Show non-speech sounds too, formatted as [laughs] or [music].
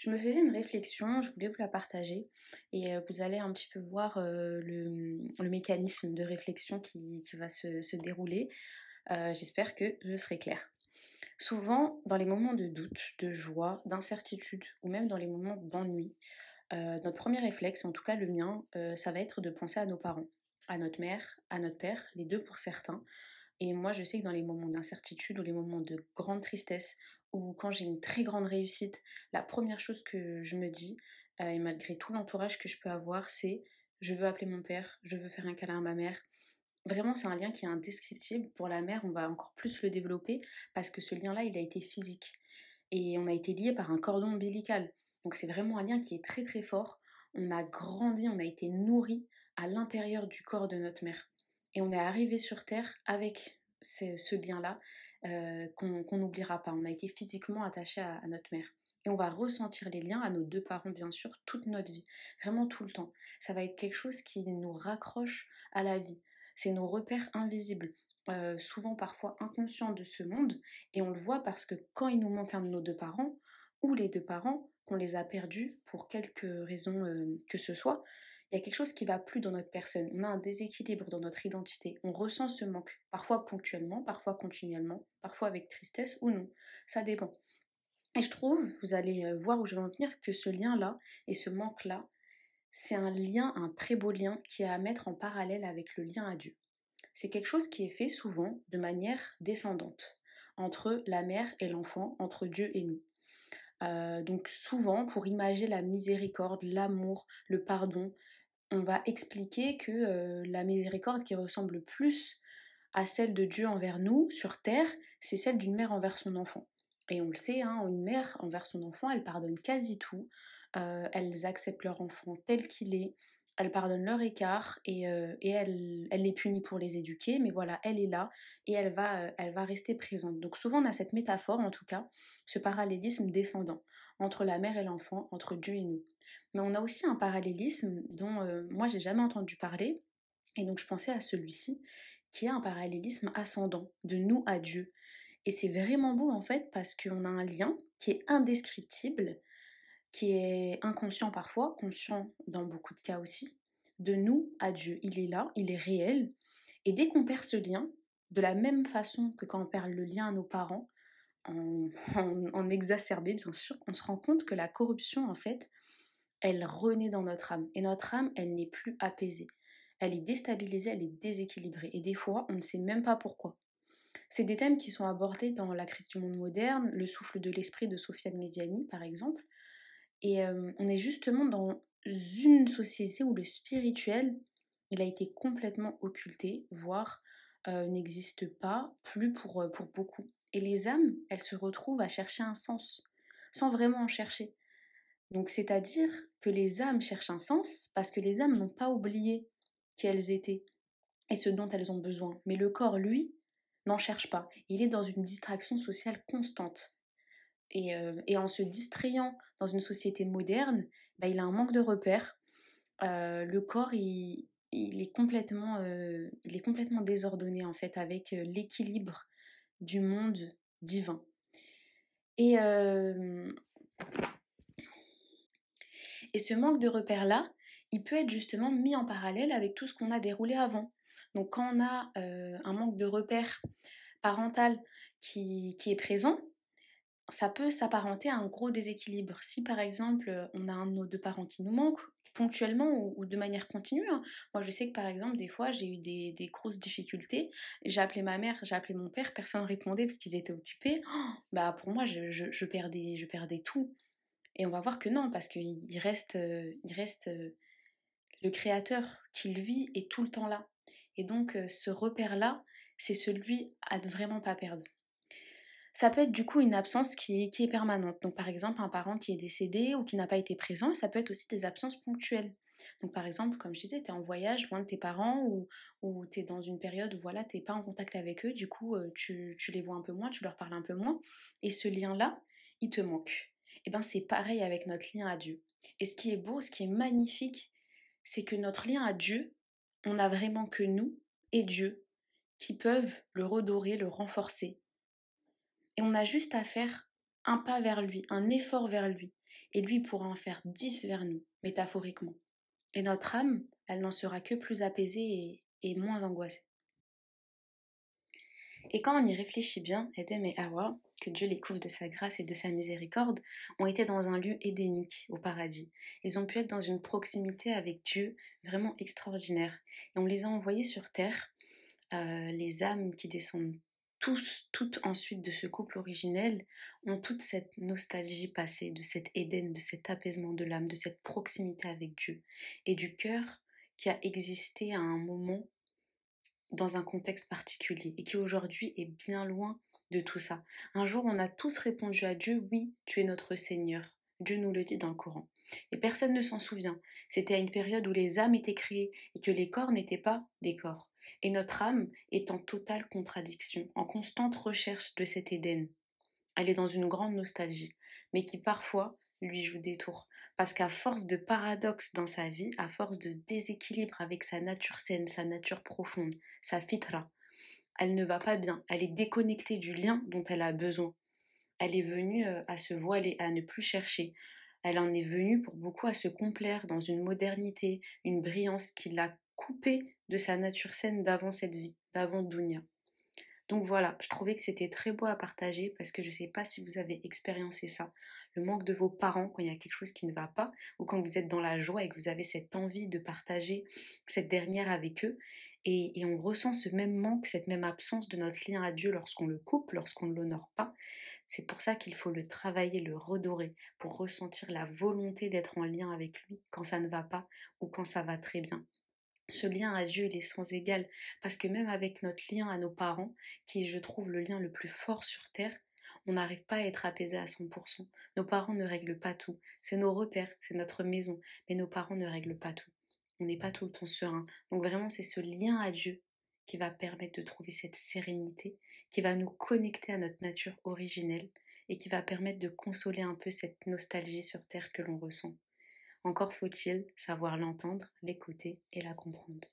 Je me faisais une réflexion, je voulais vous la partager et euh, vous allez un petit peu voir euh, le, mécanisme de réflexion qui, va se, dérouler. Euh, j'espère que je serai claire. Souvent, dans les moments de doute, de joie, d'incertitude ou même dans les moments d'ennui, notre premier réflexe, en tout cas le mien, ça va être de penser à nos parents, à notre mère, à notre père, les deux pour certains. Et moi, je sais que dans les moments d'incertitude ou les moments de grande tristesse ou quand j'ai une très grande réussite, la première chose que je me dis, euh, et malgré tout l'entourage que je peux avoir, c'est je veux appeler mon père, je veux faire un câlin à ma mère. Vraiment, c'est un lien qui est indescriptible. Pour la mère, on va encore plus le développer parce que ce lien-là, il a été physique. Et on a été lié par un cordon ombilical. Donc c'est vraiment un lien qui est très très fort. On a grandi, on a été nourri à l'intérieur du corps de notre mère. Et on est arrivé sur Terre avec ce lien-là. Euh, qu'on n'oubliera pas. On a été physiquement attaché à, notre mère. Et on va ressentir les liens à nos deux parents, bien sûr, toute notre vie. Vraiment tout le temps. Ça va être quelque chose qui nous raccroche à la vie. C'est nos repères invisibles. Euh, souvent parfois inconscients de ce monde. Et on le voit parce que quand il nous manque un de nos deux parents, ou les deux parents, qu'on les a perdus pour quelque raison euh, que ce soit, il y a quelque chose qui va plus dans notre personne. On a un déséquilibre dans notre identité. On ressent ce manque, parfois ponctuellement, parfois continuellement, parfois avec tristesse ou non. Ça dépend. Et je trouve, vous allez euh, voir où je vais en venir, que ce lien-là et ce manque-là, c'est un lien, un très beau lien qui est à mettre en parallèle avec le lien à Dieu. C'est quelque chose qui est fait souvent de manière descendante, entre la mère et l'enfant, entre Dieu et nous. Euh, donc souvent, pour imager la miséricorde, l'amour, le pardon, on va expliquer que euh, la miséricorde qui ressemble plus à celle de Dieu envers nous sur terre, c'est celle d'une mère envers son enfant. Et on le sait, hein, une mère envers son enfant, elle pardonne quasi tout, euh, elles acceptent leur enfant tel qu'il est, elles pardonnent leur écart et, euh, elle, elle, les punit pour les éduquer, mais voilà, elle est là et elle va, elle va rester présente. Donc souvent on a cette métaphore, en tout cas, ce parallélisme descendant entre la mère et l'enfant, entre Dieu et nous. Mais on a aussi un parallélisme dont euh, moi j'ai jamais entendu parler, et donc je pensais à celui-ci, qui est un parallélisme ascendant, de nous à Dieu. Et c'est vraiment beau en fait parce qu'on a un lien qui est indescriptible, qui est inconscient parfois, conscient dans beaucoup de cas aussi, de nous à Dieu. Il est là, il est réel. Et dès qu'on perd ce lien, de la même façon que quand on perd le lien à nos parents, en, [laughs] en exacerbé bien sûr, on se rend compte que la corruption en fait, elle renaît dans notre âme. Et notre âme, elle n'est plus apaisée. Elle est déstabilisée, elle est déséquilibrée. Et des fois, on ne sait même pas pourquoi. C'est des thèmes qui sont abordés dans La crise du monde moderne, Le souffle de l'esprit de Sofiane Méziani, par exemple. Et euh, on est justement dans une société où le spirituel, il a été complètement occulté, voire euh, n'existe pas plus pour, euh, pour beaucoup. Et les âmes, elles se retrouvent à chercher un sens, sans vraiment en chercher. Donc c'est-à-dire que les âmes cherchent un sens parce que les âmes n'ont pas oublié qui elles étaient et ce dont elles ont besoin. Mais le corps, lui, n'en cherche pas. Il est dans une distraction sociale constante. Et, euh, en se distrayant dans une société moderne, bah, il a un manque de repères. Euh, le corps, il, est complètement, euh, il est complètement désordonné en fait avec l'équilibre du monde divin. Et et ce manque de repères-là, il peut être justement mis en parallèle avec tout ce qu'on a déroulé avant. Donc quand on a euh, un manque de repères parental qui, est présent, ça peut s'apparenter à un gros déséquilibre. Si par exemple on a un de nos deux parents qui nous manque, ponctuellement ou, de manière continue. Hein. Moi je sais que par exemple des fois j'ai eu des, grosses difficultés, j'ai appelé ma mère, j'ai appelé mon père, personne ne répondait parce qu'ils étaient occupés. Oh, bah pour moi je, je, perdais, je perdais tout. Et on va voir que non, parce qu'il reste, euh, il reste euh, le créateur qui, lui, est tout le temps là. Et donc, euh, ce repère-là, c'est celui à ne vraiment pas perdre. Ça peut être du coup une absence qui est, qui est permanente. Donc, par exemple, un parent qui est décédé ou qui n'a pas été présent, ça peut être aussi des absences ponctuelles. Donc, par exemple, comme je disais, tu es en voyage loin de tes parents ou, ou tu es dans une période où voilà, tu n'es pas en contact avec eux, du coup, tu, tu les vois un peu moins, tu leur parles un peu moins. Et ce lien-là, il te manque et eh ben c'est pareil avec notre lien à Dieu. Et ce qui est beau, ce qui est magnifique, c'est que notre lien à Dieu, on n'a vraiment que nous et Dieu qui peuvent le redorer, le renforcer. Et on a juste à faire un pas vers lui, un effort vers lui. et lui pourra en faire dix vers nous, métaphoriquement. Et notre âme, elle n'en sera que plus apaisée et, et moins angoissée. Et quand on y réfléchit bien, Edem et Hawa, que Dieu les couvre de sa grâce et de sa miséricorde, ont été dans un lieu édénique, au paradis. Ils ont pu être dans une proximité avec Dieu vraiment extraordinaire. Et on les a envoyés sur terre, euh, les âmes qui descendent tous, toutes ensuite de ce couple originel, ont toute cette nostalgie passée, de cet Éden, de cet apaisement de l'âme, de cette proximité avec Dieu, et du cœur qui a existé à un moment dans un contexte particulier et qui aujourd'hui est bien loin de tout ça. Un jour, on a tous répondu à Dieu, oui, tu es notre Seigneur. Dieu nous le dit dans le Coran. Et personne ne s'en souvient. C'était à une période où les âmes étaient créées et que les corps n'étaient pas des corps. Et notre âme est en totale contradiction, en constante recherche de cet Éden. Elle est dans une grande nostalgie, mais qui parfois lui joue des tours. Parce qu'à force de paradoxes dans sa vie, à force de déséquilibre avec sa nature saine, sa nature profonde, sa fitra, elle ne va pas bien. Elle est déconnectée du lien dont elle a besoin. Elle est venue euh, à se voiler, à ne plus chercher. Elle en est venue pour beaucoup à se complaire dans une modernité, une brillance qui l'a coupée de sa nature saine d'avant cette vie, d'avant Dunya. Donc voilà, je trouvais que c'était très beau à partager parce que je ne sais pas si vous avez expériencé ça, le manque de vos parents quand il y a quelque chose qui ne va pas ou quand vous êtes dans la joie et que vous avez cette envie de partager cette dernière avec eux. Et, on ressent ce même manque, cette même absence de notre lien à Dieu lorsqu'on le coupe, lorsqu'on ne l'honore pas. C'est pour ça qu'il faut le travailler, le redorer, pour ressentir la volonté d'être en lien avec lui quand ça ne va pas ou quand ça va très bien ce lien à Dieu, il est sans égal, parce que même avec notre lien à nos parents, qui est, je trouve, le lien le plus fort sur Terre, on n'arrive pas à être apaisé à 100%. Nos parents ne règlent pas tout. C'est nos repères, c'est notre maison, mais nos parents ne règlent pas tout. On n'est pas tout le temps serein. Donc vraiment, c'est ce lien à Dieu qui va permettre de trouver cette sérénité, qui va nous connecter à notre nature originelle et qui va permettre de consoler un peu cette nostalgie sur Terre que l'on ressent. Encore faut-il savoir l'entendre, l'écouter et la comprendre.